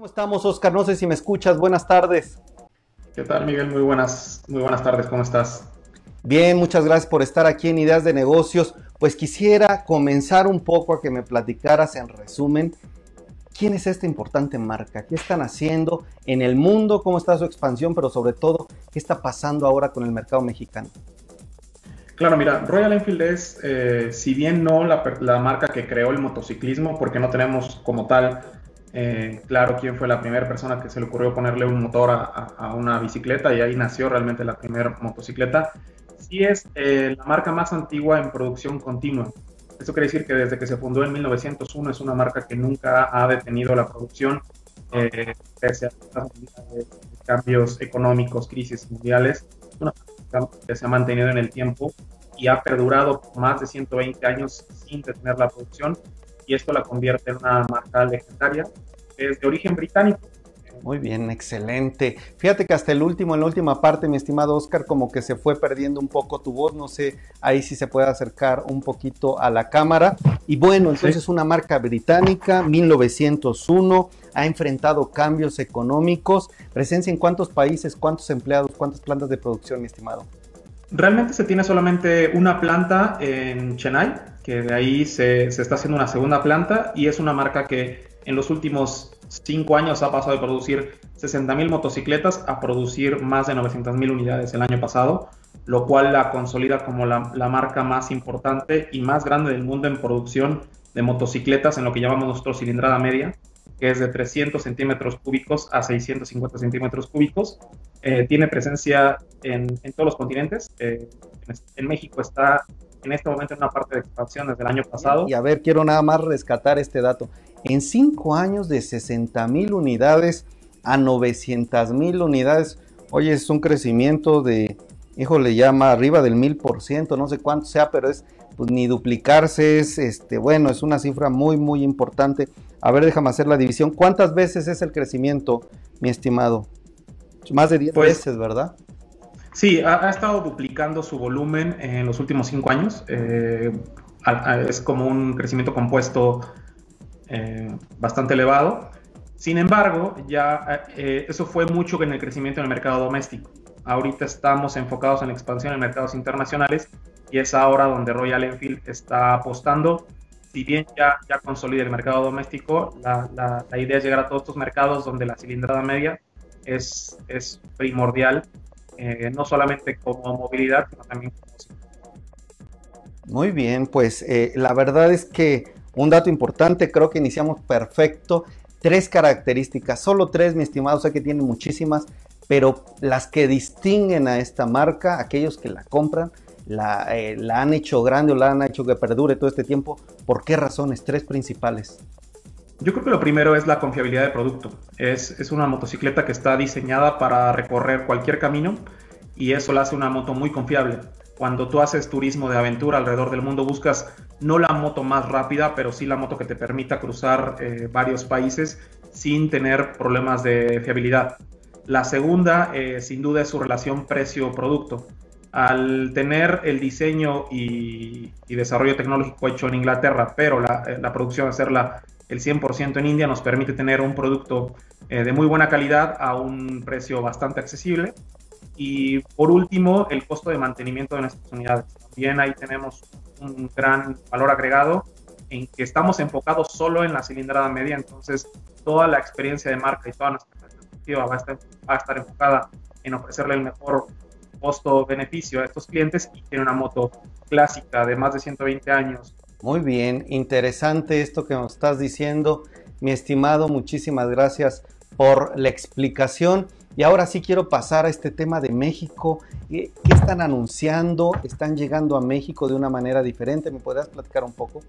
¿Cómo estamos, Oscar? No sé si me escuchas. Buenas tardes. ¿Qué tal, Miguel? Muy buenas, muy buenas tardes. ¿Cómo estás? Bien, muchas gracias por estar aquí en Ideas de Negocios. Pues quisiera comenzar un poco a que me platicaras en resumen quién es esta importante marca, qué están haciendo en el mundo, cómo está su expansión, pero sobre todo, qué está pasando ahora con el mercado mexicano. Claro, mira, Royal Enfield es, eh, si bien no la, la, marca que creó el motociclismo, porque no tenemos como tal eh, claro quién fue la primera persona que se le ocurrió ponerle un motor a, una bicicleta y ahí nació realmente la primera motocicleta. Sí es eh, la marca más antigua en producción continua. Esto quiere decir que desde que se fundó en 1901 es una marca que nunca ha detenido la producción, eh, pese a cambios económicos, crisis mundiales. Es una marca que se ha mantenido en el tiempo y ha perdurado más de 120 años sin detener la producción y esto la convierte en una marca legendaria. Es de origen británico. Muy bien, excelente. Fíjate que hasta el último, en la última parte, mi estimado Oscar, como que se fue perdiendo un poco tu voz. No sé, ahí sí se puede acercar un poquito a la cámara. Y bueno, entonces una marca británica, 1901, ha enfrentado cambios económicos. Presencia en cuántos países, cuántos empleados, cuántas plantas de producción, mi estimado. Realmente se tiene solamente una planta en Chennai, que de ahí se, está haciendo una segunda planta y es una marca que en los últimos cinco años ha pasado de producir 60.000 motocicletas a producir más de 900.000 unidades el año pasado, lo cual la consolida como la, la, marca más importante y más grande del mundo en producción de motocicletas en lo que llamamos nosotros cilindrada media, que es de 300 centímetros cúbicos a 650 centímetros cúbicos. Eh, tiene presencia en, en, todos los continentes. Eh, en México está en este momento en una parte de expansión desde el año pasado. Y a ver, quiero nada más rescatar este dato. En cinco años de 60 mil unidades a 900 mil unidades, oye, es un crecimiento de, híjole, llama arriba del mil por ciento, no sé cuánto sea, pero es pues, ni duplicarse, es este, bueno, es una cifra muy, muy importante. A ver, déjame hacer la división. ¿Cuántas veces es el crecimiento, mi estimado? Más de 10 pues, veces, ¿verdad? Sí, ha, estado duplicando su volumen en los últimos cinco años. Eh, es como un crecimiento compuesto eh, bastante elevado. Sin embargo, ya eh, eso fue mucho en el crecimiento en el mercado doméstico. Ahorita estamos enfocados en la expansión en mercados internacionales y es ahora donde Royal Enfield está apostando. Si bien ya, ya consolida el mercado doméstico, la, la, idea es llegar a todos estos mercados donde la cilindrada media es, es primordial eh, no solamente como movilidad, sino también como... Muy bien, pues eh, la verdad es que un dato importante, creo que iniciamos perfecto. Tres características, solo tres, mi estimado, sé que tiene muchísimas, pero las que distinguen a esta marca, aquellos que la compran, la, eh, la, han hecho grande o la han hecho que perdure todo este tiempo. ¿Por qué razones? Tres principales. Yo creo que lo primero es la confiabilidad de producto. Es, es, una motocicleta que está diseñada para recorrer cualquier camino y eso la hace una moto muy confiable. Cuando tú haces turismo de aventura alrededor del mundo, buscas no la moto más rápida, pero sí la moto que te permita cruzar eh, varios países sin tener problemas de fiabilidad. La segunda, eh, sin duda, es su relación precio-producto. Al tener el diseño y, desarrollo tecnológico hecho en Inglaterra, pero la, eh, la producción hacerla el 100% en India nos permite tener un producto eh, de muy buena calidad a un precio bastante accesible. Y por último, el costo de mantenimiento de nuestras unidades. También ahí tenemos un gran valor agregado en que estamos enfocados solo en la cilindrada media, entonces toda la experiencia de marca y toda nuestra perspectiva va a estar, va a estar enfocada en ofrecerle el mejor costo-beneficio a estos clientes y tiene una moto clásica de más de 120 años muy bien, interesante esto que nos estás diciendo, mi estimado, muchísimas gracias por la explicación. Y ahora sí quiero pasar a este tema de México. ¿Qué están anunciando? ¿Están llegando a México de una manera diferente? ¿Me podrías platicar un poco?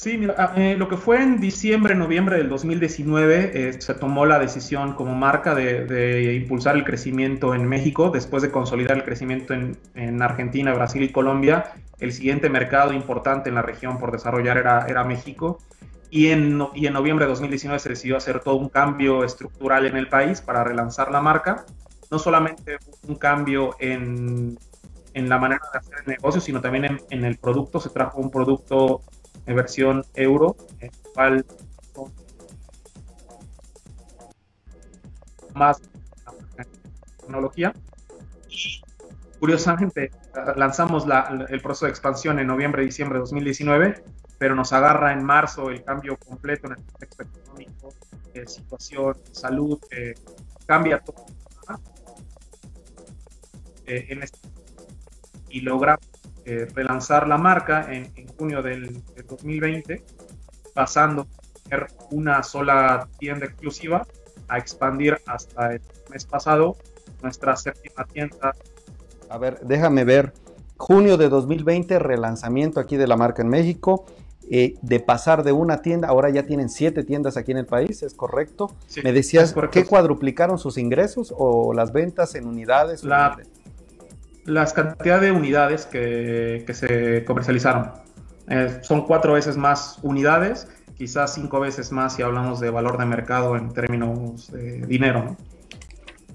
Sí, mira, ah, eh, lo que fue en diciembre, noviembre del 2019, eh, se tomó la decisión como marca de, impulsar el crecimiento en México, después de consolidar el crecimiento en, en, Argentina, Brasil y Colombia. El siguiente mercado importante en la región por desarrollar era, era México. Y en, y en noviembre de 2019 se decidió hacer todo un cambio estructural en el país para relanzar la marca. No solamente un cambio en, en la manera de hacer el negocio, sino también en, en el producto. Se trajo un producto versión euro, en cual más tecnología. Curiosamente, lanzamos el proceso de expansión en noviembre, diciembre de 2019, pero nos agarra en marzo el cambio completo en el contexto económico, eh, situación, salud, eh, cambia todo. Eh, en este, y logramos relanzar la marca en, junio del, 2020, pasando de una sola tienda exclusiva a expandir hasta el mes pasado nuestra séptima tienda. A ver, déjame ver. Junio de 2020, relanzamiento aquí de la marca en México. Eh, de pasar de una tienda, ahora ya tienen siete tiendas aquí en el país, ¿es correcto? Me decías, ¿qué cuadruplicaron sus ingresos o las ventas en unidades? La, las cantidades de unidades que, se comercializaron. Eh, son cuatro veces más unidades, quizás cinco veces más si hablamos de valor de mercado en términos de dinero.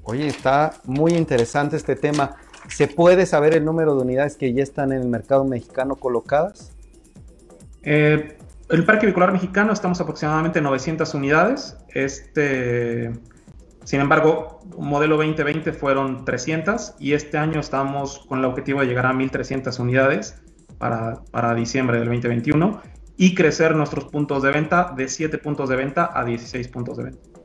Oye, está muy interesante este tema. ¿Se puede saber el número de unidades que ya están en el mercado mexicano colocadas? Eh, el parque vehicular mexicano estamos aproximadamente 900 unidades. Este, sin embargo, modelo 2020 fueron 300 y este año estamos con el objetivo de llegar a 1.300 unidades para, para diciembre del 2021 y crecer nuestros puntos de venta de 7 puntos de venta a 16 puntos de venta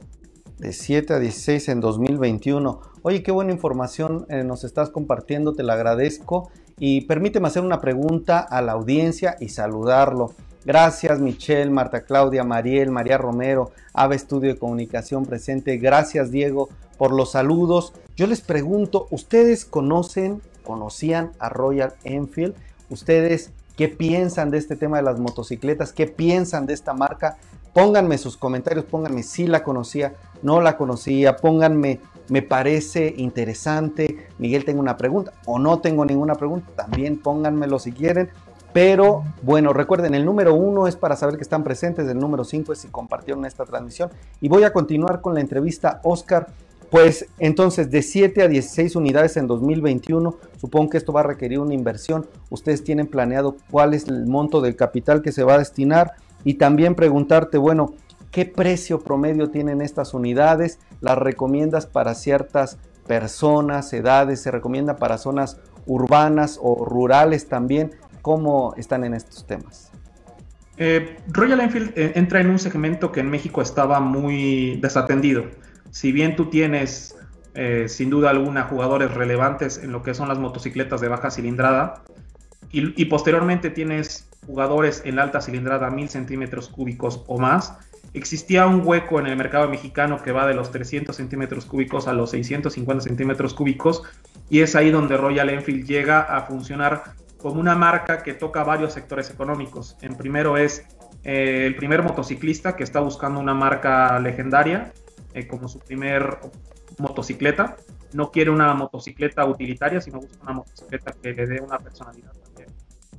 de 7 a 16 en 2021. Oye, qué buena información eh, nos estás compartiendo, te la agradezco. Y permíteme hacer una pregunta a la audiencia y saludarlo. Gracias Michelle, Marta Claudia, Mariel, María Romero, Ave Estudio de Comunicación presente. Gracias Diego por los saludos. Yo les pregunto, ¿ustedes conocen, conocían a Royal Enfield? ¿Ustedes qué piensan de este tema de las motocicletas? ¿Qué piensan de esta marca? Pónganme sus comentarios, pónganme si la conocía, no la conocía, pónganme, me parece interesante, Miguel tengo una pregunta o no tengo ninguna pregunta, también pónganmelo si quieren. Pero bueno, recuerden, el número uno es para saber que están presentes, el número cinco es si compartieron esta transmisión. Y voy a continuar con la entrevista, Oscar. Pues entonces de 7 a 16 unidades en 2021, supongo que esto va a requerir una inversión. Ustedes tienen planeado cuál es el monto del capital que se va a destinar y también preguntarte, bueno, ¿qué precio promedio tienen estas unidades? ¿Las recomiendas para ciertas personas, edades? ¿Se recomienda para zonas urbanas o rurales también? ¿Cómo están en estos temas? Eh, Royal Enfield eh, entra en un segmento que en México estaba muy desatendido. Si bien tú tienes, eh, sin duda alguna, jugadores relevantes en lo que son las motocicletas de baja cilindrada, y, posteriormente tienes jugadores en alta cilindrada, 1000 centímetros cúbicos o más, existía un hueco en el mercado mexicano que va de los 300 centímetros cúbicos a los 650 centímetros cúbicos y es ahí donde Royal Enfield llega a funcionar como una marca que toca varios sectores económicos. En primero es eh, el primer motociclista que está buscando una marca legendaria eh, como su primer motocicleta. No quiere una motocicleta utilitaria, sino busca una motocicleta que le dé una personalidad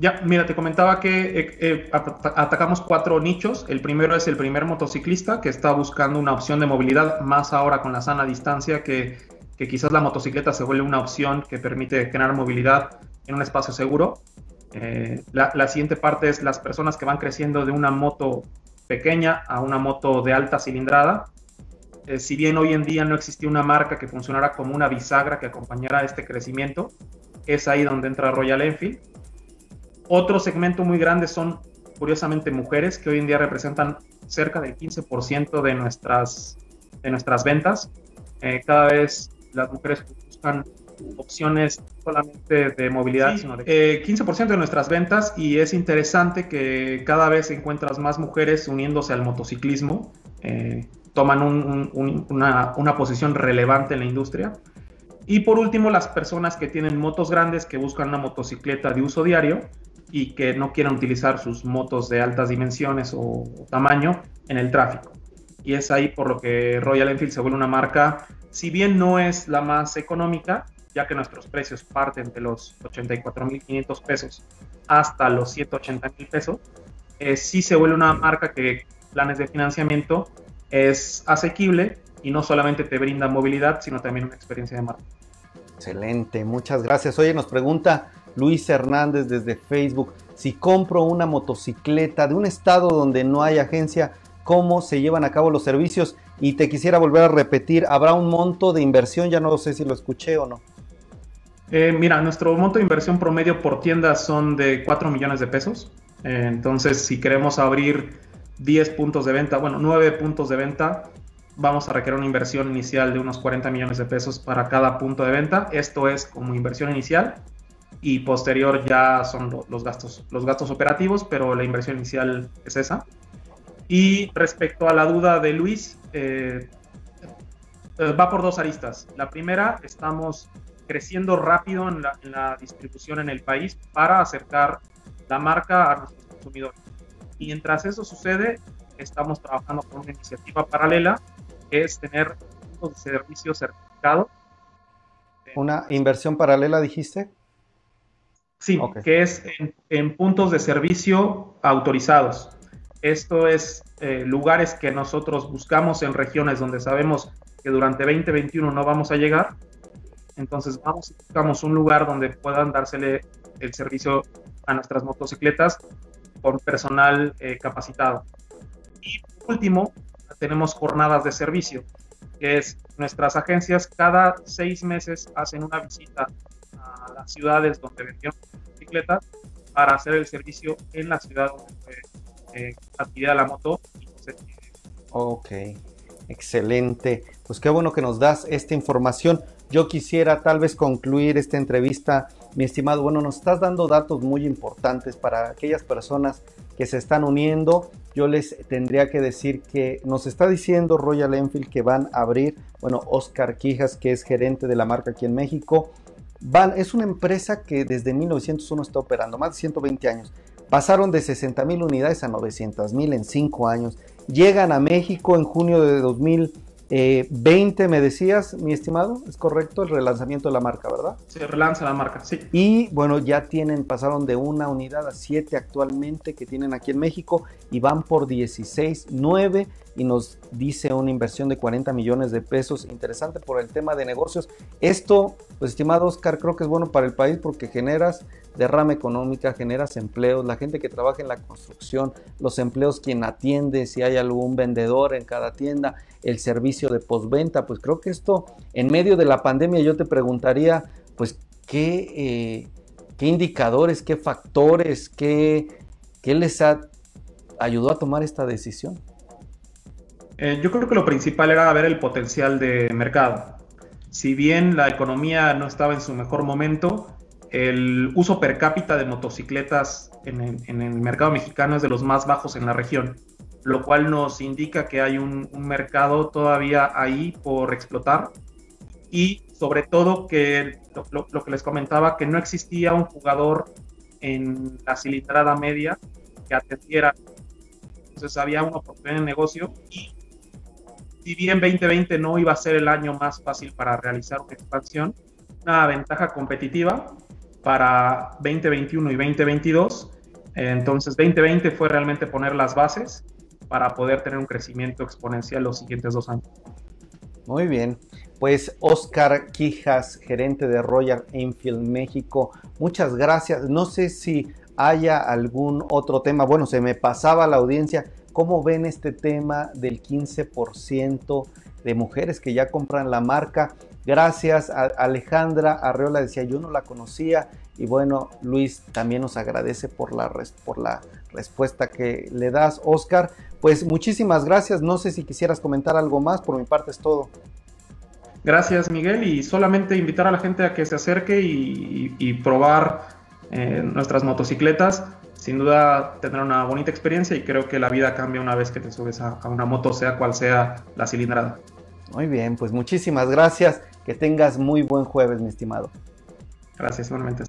ya, mira, te comentaba que eh, eh, atacamos cuatro nichos. El primero es el primer motociclista que está buscando una opción de movilidad, más ahora con la sana distancia, que, quizás la motocicleta se vuelve una opción que permite generar movilidad en un espacio seguro. Eh, la, siguiente parte es las personas que van creciendo de una moto pequeña a una moto de alta cilindrada. Si bien hoy en día no existía una marca que funcionara como una bisagra que acompañara este crecimiento, es ahí donde entra Royal Enfield otro segmento muy grande son, curiosamente, mujeres que hoy en día representan cerca del 15% de nuestras, de nuestras ventas. Eh, cada vez las mujeres buscan opciones solamente de movilidad, sino de 15% eh, de nuestras ventas y es interesante que cada vez encuentras más mujeres uniéndose al motociclismo, eh, toman una, una, posición relevante en la industria. Y por último, las personas que tienen motos grandes que buscan una motocicleta de uso diario y que no quieran utilizar sus motos de altas dimensiones o, tamaño en el tráfico. Y es ahí por lo que Royal Enfield se vuelve una marca, si bien no es la más económica, ya que nuestros precios parten de los 84.500 pesos hasta los 180.000 pesos, eh, sí se vuelve una marca que planes de financiamiento es asequible y no solamente te brinda movilidad, sino también una experiencia de marca. Excelente, muchas gracias. Oye, nos pregunta Luis Hernández desde Facebook, si compro una motocicleta de un estado donde no hay agencia, ¿cómo se llevan a cabo los servicios? Y te quisiera volver a repetir, ¿habrá un monto de inversión? Ya no sé si lo escuché o no. Eh, mira, nuestro monto de inversión promedio por tienda son de 4 millones de pesos. Eh, entonces, si queremos abrir 10 puntos de venta, bueno, 9 puntos de venta, vamos a requerir una inversión inicial de unos 40 millones de pesos para cada punto de venta. Esto es como inversión inicial y posterior ya son los gastos, los gastos operativos, pero la inversión inicial es esa. Y respecto a la duda de Luis, eh, eh, va por dos aristas. La primera, estamos creciendo rápido en la, en la, distribución en el país para acercar la marca a nuestros consumidores. Mientras eso sucede, estamos trabajando con una iniciativa paralela que es tener puntos de servicio certificados. ¿Una inversión paralela dijiste? Sí, que es en, puntos de servicio autorizados. Esto es eh, lugares que nosotros buscamos en regiones donde sabemos que durante 2021 no vamos a llegar. Entonces vamos y buscamos un lugar donde puedan dársele el servicio a nuestras motocicletas con personal eh, capacitado. Y por último, tenemos jornadas de servicio, que es nuestras agencias cada seis meses hacen una visita a las ciudades donde vendieron bicicletas para hacer el servicio en la ciudad donde fue eh, la moto. Ok, excelente. Pues qué bueno que nos das esta información. Yo quisiera tal vez concluir esta entrevista, mi estimado. Bueno, nos estás dando datos muy importantes para aquellas personas que se están uniendo. Yo les tendría que decir que nos está diciendo Royal Enfield que van a abrir, bueno, Oscar Quijas, que es gerente de la marca aquí en México, es una empresa que desde 1901 está operando, más de 120 años. Pasaron de 60 mil unidades a 900 mil en 5 años. Llegan a México en junio de 2000 eh, 20 me decías, mi estimado, es correcto el relanzamiento de la marca, ¿verdad? Se relanza la marca, sí. Y bueno, ya tienen, pasaron de una unidad a siete actualmente que tienen aquí en México y van por 16, 9 y nos dice una inversión de 40 millones de pesos. Interesante por el tema de negocios. Esto, pues estimado Oscar, creo que es bueno para el país porque generas derrama económica, generas empleos, la gente que trabaja en la construcción, los empleos quien atiende, si hay algún vendedor en cada tienda, el servicio de postventa, pues creo que esto en medio de la pandemia yo te preguntaría, pues qué, eh, qué indicadores, qué factores, qué, qué les ha ayudó a tomar esta decisión. Eh, yo creo que lo principal era ver el potencial de mercado. Si bien la economía no estaba en su mejor momento, el uso per cápita de motocicletas en el, mercado mexicano es de los más bajos en la región, lo cual nos indica que hay un, mercado todavía ahí por explotar y sobre todo que lo, lo, que les comentaba, que no existía un jugador en la cilindrada media que atendiera. Entonces había una oportunidad de negocio y si bien 2020 no iba a ser el año más fácil para realizar una expansión, una ventaja competitiva para 2021 y 2022. Entonces 2020 fue realmente poner las bases para poder tener un crecimiento exponencial los siguientes dos años. Muy bien, pues Oscar Quijas, gerente de Royal Enfield México, muchas gracias. No sé si haya algún otro tema, bueno, se me pasaba la audiencia ¿Cómo ven este tema del 15% de mujeres que ya compran la marca? Gracias a Alejandra Arreola, decía yo no la conocía y bueno, Luis también nos agradece por la, por la respuesta que le das, Oscar. Pues muchísimas gracias, no sé si quisieras comentar algo más, por mi parte es todo. Gracias Miguel y solamente invitar a la gente a que se acerque y, probar eh, nuestras motocicletas sin duda tendrá una bonita experiencia y creo que la vida cambia una vez que te subes a, una moto, sea cual sea la cilindrada. Muy bien, pues muchísimas gracias. Que tengas muy buen jueves, mi estimado. Gracias, igualmente.